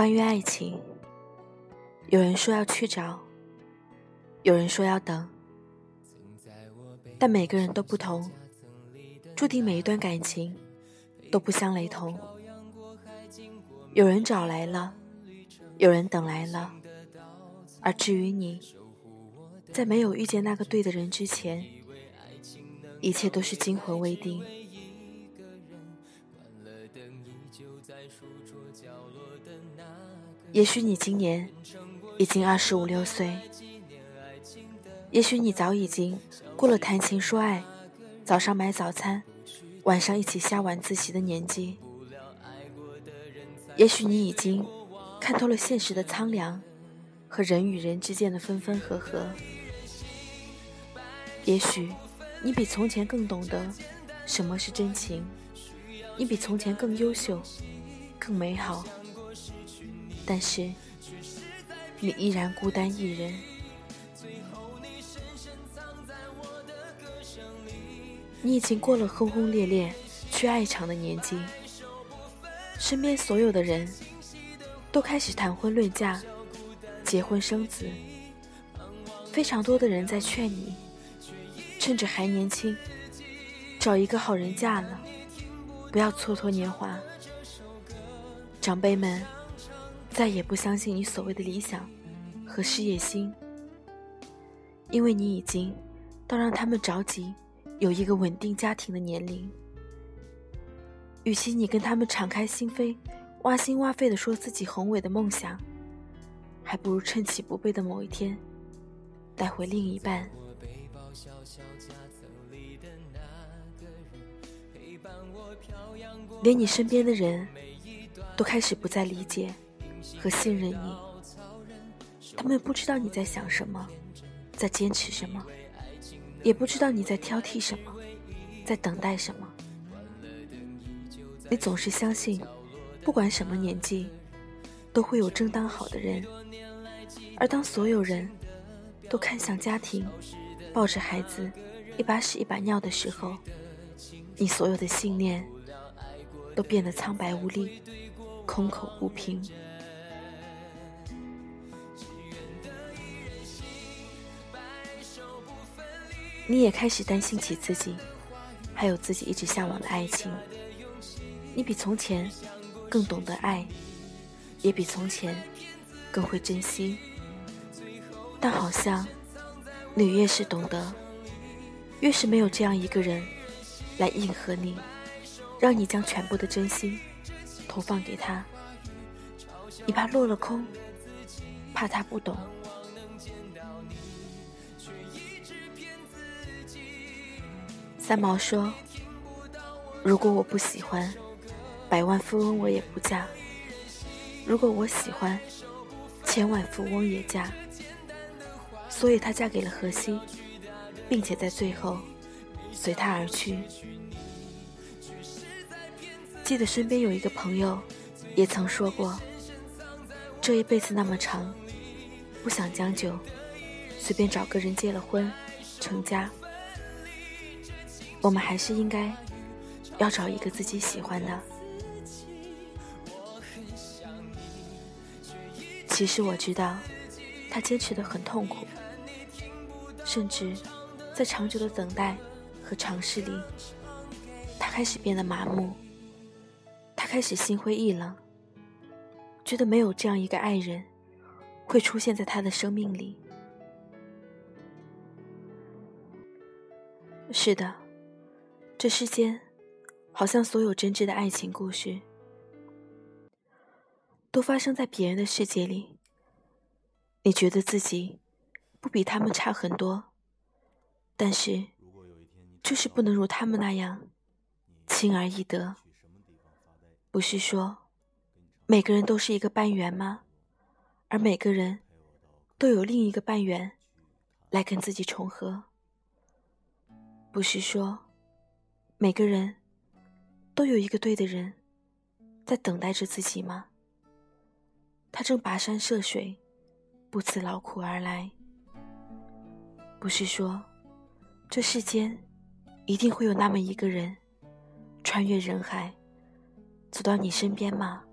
关于爱情，有人说要去找，有人说要等，但每个人都不同，注定每一段感情都不相雷同。有人找来了，有人等来了，而至于你，在没有遇见那个对的人之前，一切都是惊魂未定。也许你今年已经二十五六岁，也许你早已经过了谈情说爱、早上买早餐、晚上一起下晚自习的年纪。也许你已经看透了现实的苍凉和人与人之间的分分合合。也许你比从前更懂得什么是真情，你比从前更优秀、更美好。但是，你依然孤单一人。你已经过了轰轰烈烈去爱场的年纪，身边所有的人都开始谈婚论嫁、结婚生子，非常多的人在劝你，趁着还年轻，找一个好人嫁了，不要蹉跎年华。长辈们。再也不相信你所谓的理想和事业心，因为你已经到让他们着急有一个稳定家庭的年龄。与其你跟他们敞开心扉、挖心挖肺的说自己宏伟的梦想，还不如趁其不备的某一天带回另一半。连你身边的人都开始不再理解。和信任你，他们不知道你在想什么，在坚持什么，也不知道你在挑剔什么，在等待什么。你总是相信，不管什么年纪，都会有正当好的人。而当所有人都看向家庭，抱着孩子，一把屎一把尿的时候，你所有的信念都变得苍白无力，空口无凭。你也开始担心起自己，还有自己一直向往的爱情。你比从前更懂得爱，也比从前更会珍惜。但好像你越是懂得，越是没有这样一个人来应和你，让你将全部的真心投放给他。你怕落了空，怕他不懂。三毛说：“如果我不喜欢，百万富翁我也不嫁；如果我喜欢，千万富翁也嫁。”所以她嫁给了荷西，并且在最后随他而去。记得身边有一个朋友，也曾说过：“这一辈子那么长，不想将就，随便找个人结了婚，成家。”我们还是应该要找一个自己喜欢的。其实我知道，他坚持的很痛苦，甚至在长久的等待和尝试里，他开始变得麻木，他开始心灰意冷，觉得没有这样一个爱人会出现在他的生命里。是的。这世间，好像所有真挚的爱情故事，都发生在别人的世界里。你觉得自己不比他们差很多，但是，就是不能如他们那样轻而易得。不是说每个人都是一个半圆吗？而每个人都有另一个半圆来跟自己重合。不是说。每个人都有一个对的人，在等待着自己吗？他正跋山涉水，不辞劳苦而来。不是说，这世间一定会有那么一个人，穿越人海，走到你身边吗？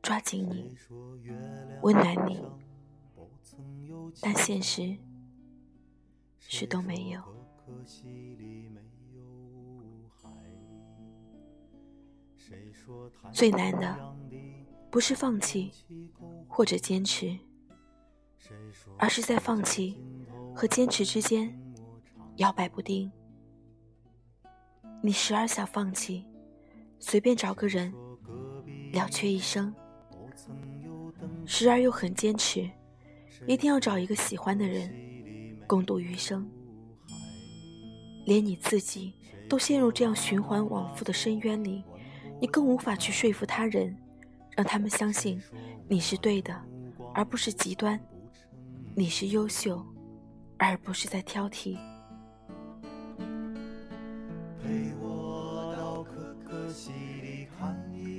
抓紧你，温暖你，但现实是都没有。最难的不是放弃或者坚持，而是在放弃和坚持之间摇摆不定。你时而想放弃，随便找个人了却一生；时而又很坚持，一定要找一个喜欢的人共度余生。连你自己都陷入这样循环往复的深渊里。你更无法去说服他人，让他们相信你是对的，而不是极端；你是优秀，而不是在挑剔。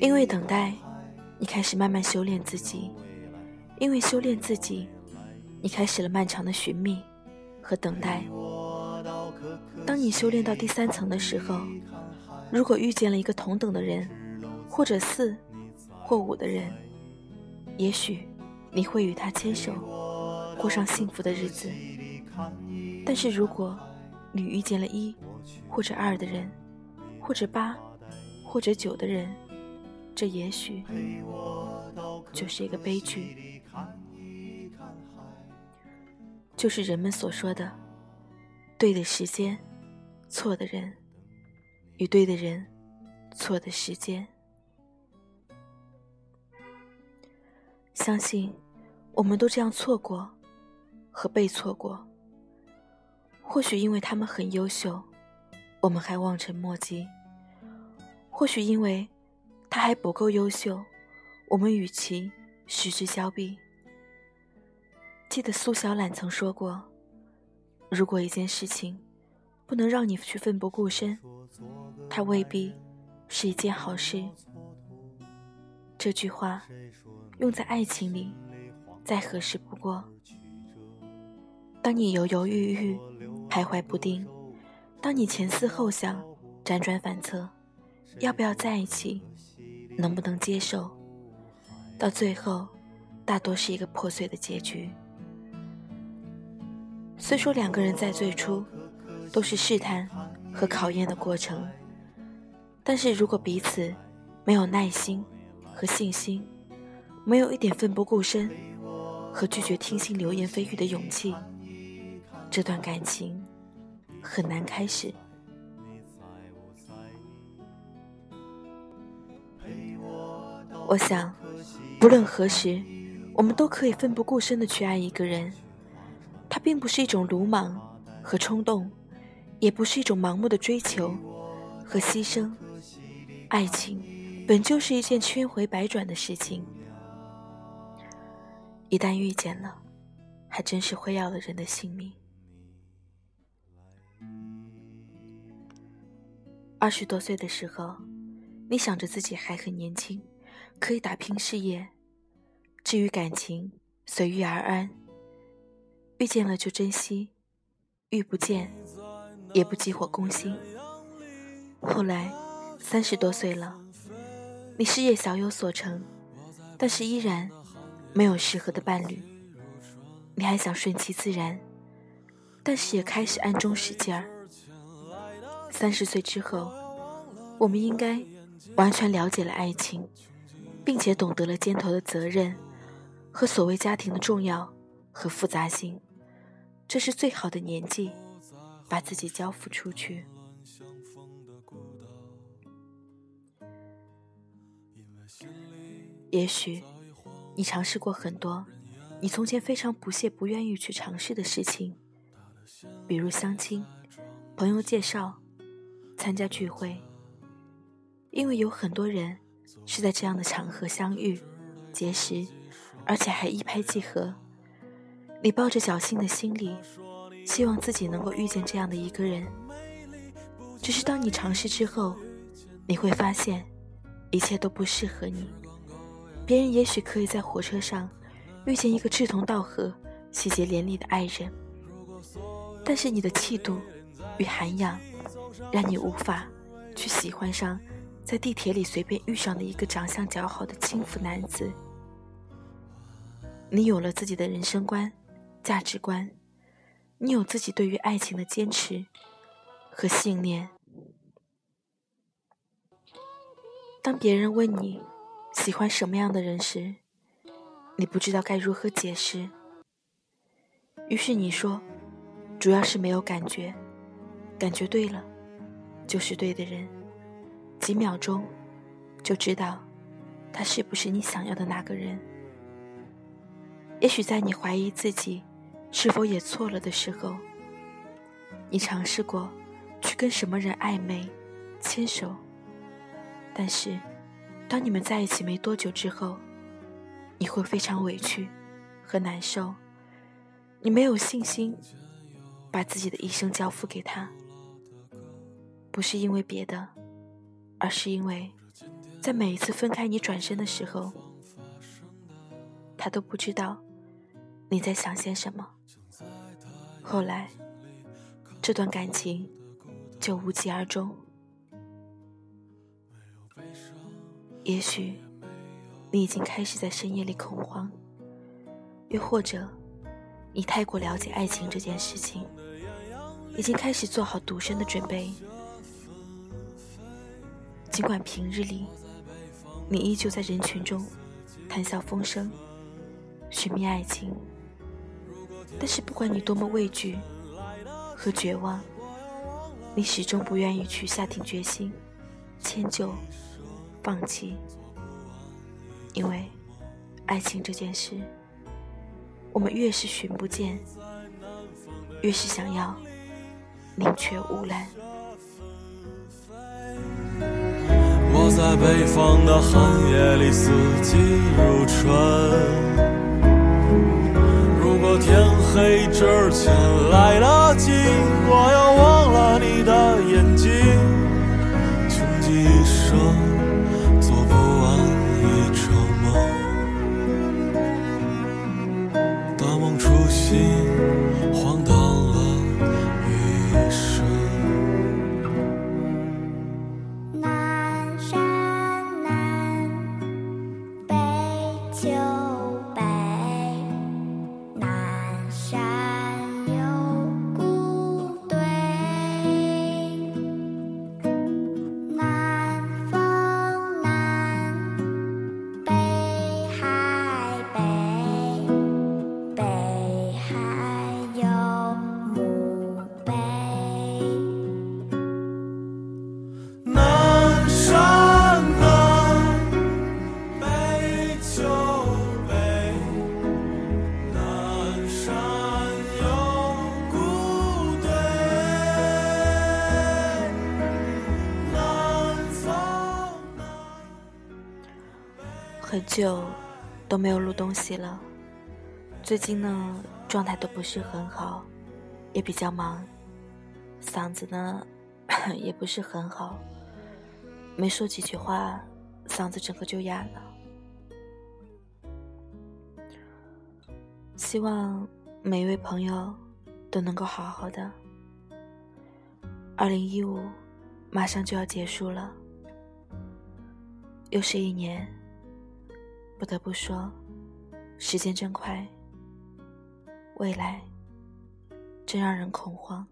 因为等待，你开始慢慢修炼自己；因为修炼自己，你开始了漫长的寻觅和等待。当你修炼到第三层的时候。如果遇见了一个同等的人，或者四或五的人，也许你会与他牵手，过上幸福的日子。但是如果你遇见了一或者二的人，或者八或者九的人，这也许就是一个悲剧，就是人们所说的对的时间，错的人。与对的人，错的时间。相信，我们都这样错过和被错过。或许因为他们很优秀，我们还望尘莫及；或许因为他还不够优秀，我们与其失之交臂。记得苏小懒曾说过：“如果一件事情不能让你去奋不顾身。”它未必是一件好事。这句话用在爱情里再合适不过。当你犹犹豫豫、徘徊不定，当你前思后想、辗转反侧，要不要在一起，能不能接受，到最后，大多是一个破碎的结局。虽说两个人在最初都是试探和考验的过程。但是如果彼此没有耐心和信心，没有一点奋不顾身和拒绝听信流言蜚语的勇气，这段感情很难开始。我想，不论何时，我们都可以奋不顾身的去爱一个人。它并不是一种鲁莽和冲动，也不是一种盲目的追求和牺牲。爱情本就是一件千回百转的事情，一旦遇见了，还真是会要了人的性命。二十多岁的时候，你想着自己还很年轻，可以打拼事业；至于感情，随遇而安，遇见了就珍惜，遇不见也不急火攻心。后来。三十多岁了，你事业小有所成，但是依然没有适合的伴侣。你还想顺其自然，但是也开始暗中使劲儿。三十岁之后，我们应该完全了解了爱情，并且懂得了肩头的责任和所谓家庭的重要和复杂性。这是最好的年纪，把自己交付出去。也许，你尝试过很多你从前非常不屑、不愿意去尝试的事情，比如相亲、朋友介绍、参加聚会。因为有很多人是在这样的场合相遇、结识，而且还一拍即合。你抱着侥幸的心理，希望自己能够遇见这样的一个人。只是当你尝试之后，你会发现，一切都不适合你。别人也许可以在火车上遇见一个志同道合、喜结连理的爱人，但是你的气度与涵养，让你无法去喜欢上在地铁里随便遇上的一个长相较好的轻浮男子。你有了自己的人生观、价值观，你有自己对于爱情的坚持和信念。当别人问你喜欢什么样的人时，你不知道该如何解释，于是你说，主要是没有感觉，感觉对了，就是对的人，几秒钟就知道他是不是你想要的那个人。也许在你怀疑自己是否也错了的时候，你尝试过去跟什么人暧昧、牵手，但是当你们在一起没多久之后，你会非常委屈和难受，你没有信心把自己的一生交付给他，不是因为别的，而是因为，在每一次分开你转身的时候，他都不知道你在想些什么。后来，这段感情就无疾而终。也许。你已经开始在深夜里恐慌，又或者，你太过了解爱情这件事情，已经开始做好独身的准备。尽管平日里，你依旧在人群中谈笑风生，寻觅爱情，但是不管你多么畏惧和绝望，你始终不愿意去下定决心迁就、放弃。因为爱情这件事，我们越是寻不见，越是想要宁缺毋滥。我在北方的寒夜里，四季如春。如果天黑之前来得及，我要忘了你的眼睛，很久都没有录东西了，最近呢状态都不是很好，也比较忙，嗓子呢 也不是很好，没说几句话，嗓子整个就哑了。希望每一位朋友都能够好好的。二零一五马上就要结束了，又是一年。不得不说，时间真快，未来真让人恐慌。